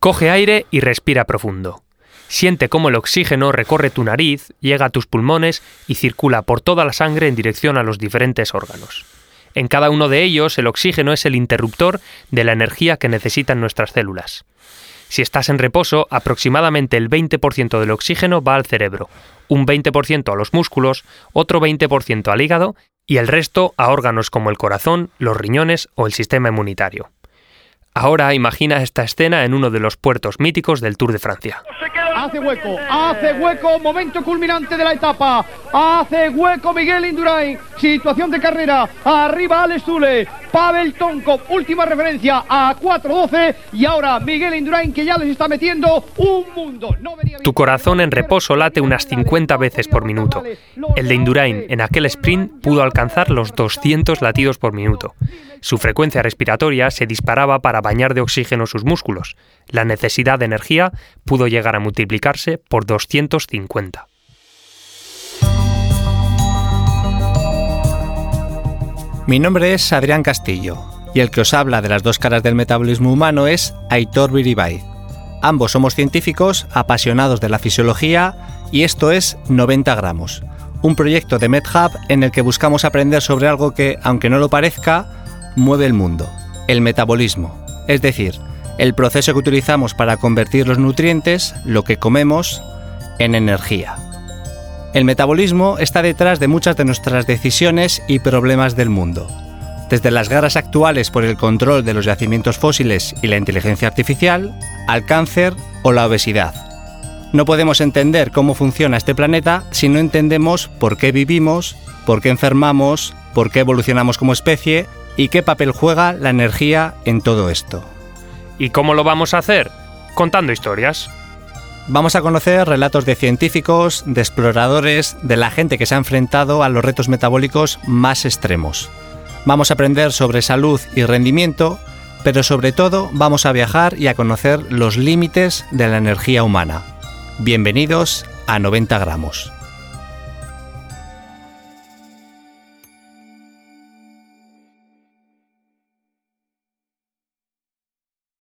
Coge aire y respira profundo. Siente cómo el oxígeno recorre tu nariz, llega a tus pulmones y circula por toda la sangre en dirección a los diferentes órganos. En cada uno de ellos el oxígeno es el interruptor de la energía que necesitan nuestras células. Si estás en reposo, aproximadamente el 20% del oxígeno va al cerebro, un 20% a los músculos, otro 20% al hígado y el resto a órganos como el corazón, los riñones o el sistema inmunitario. Ahora imagina esta escena en uno de los puertos míticos del Tour de Francia. Hace hueco, hace hueco, momento culminante de la etapa. Hace hueco Miguel Indurain. Situación de carrera. Arriba Alex. Pavel Tonkov, última referencia a 4.12. Y ahora Miguel Indurain que ya les está metiendo un mundo. tu corazón en reposo late unas 50 veces por minuto. El de Indurain en aquel sprint pudo alcanzar los 200 latidos por minuto. Su frecuencia respiratoria se disparaba para bañar de oxígeno sus músculos. La necesidad de energía pudo llegar a multiplicarse por 250. Mi nombre es Adrián Castillo y el que os habla de las dos caras del metabolismo humano es Aitor Biribay. Ambos somos científicos apasionados de la fisiología y esto es 90 gramos, un proyecto de MedHub en el que buscamos aprender sobre algo que, aunque no lo parezca, mueve el mundo, el metabolismo, es decir, el proceso que utilizamos para convertir los nutrientes, lo que comemos, en energía. El metabolismo está detrás de muchas de nuestras decisiones y problemas del mundo, desde las guerras actuales por el control de los yacimientos fósiles y la inteligencia artificial, al cáncer o la obesidad. No podemos entender cómo funciona este planeta si no entendemos por qué vivimos, por qué enfermamos, por qué evolucionamos como especie y qué papel juega la energía en todo esto. ¿Y cómo lo vamos a hacer? Contando historias. Vamos a conocer relatos de científicos, de exploradores, de la gente que se ha enfrentado a los retos metabólicos más extremos. Vamos a aprender sobre salud y rendimiento, pero sobre todo vamos a viajar y a conocer los límites de la energía humana. Bienvenidos a 90 gramos.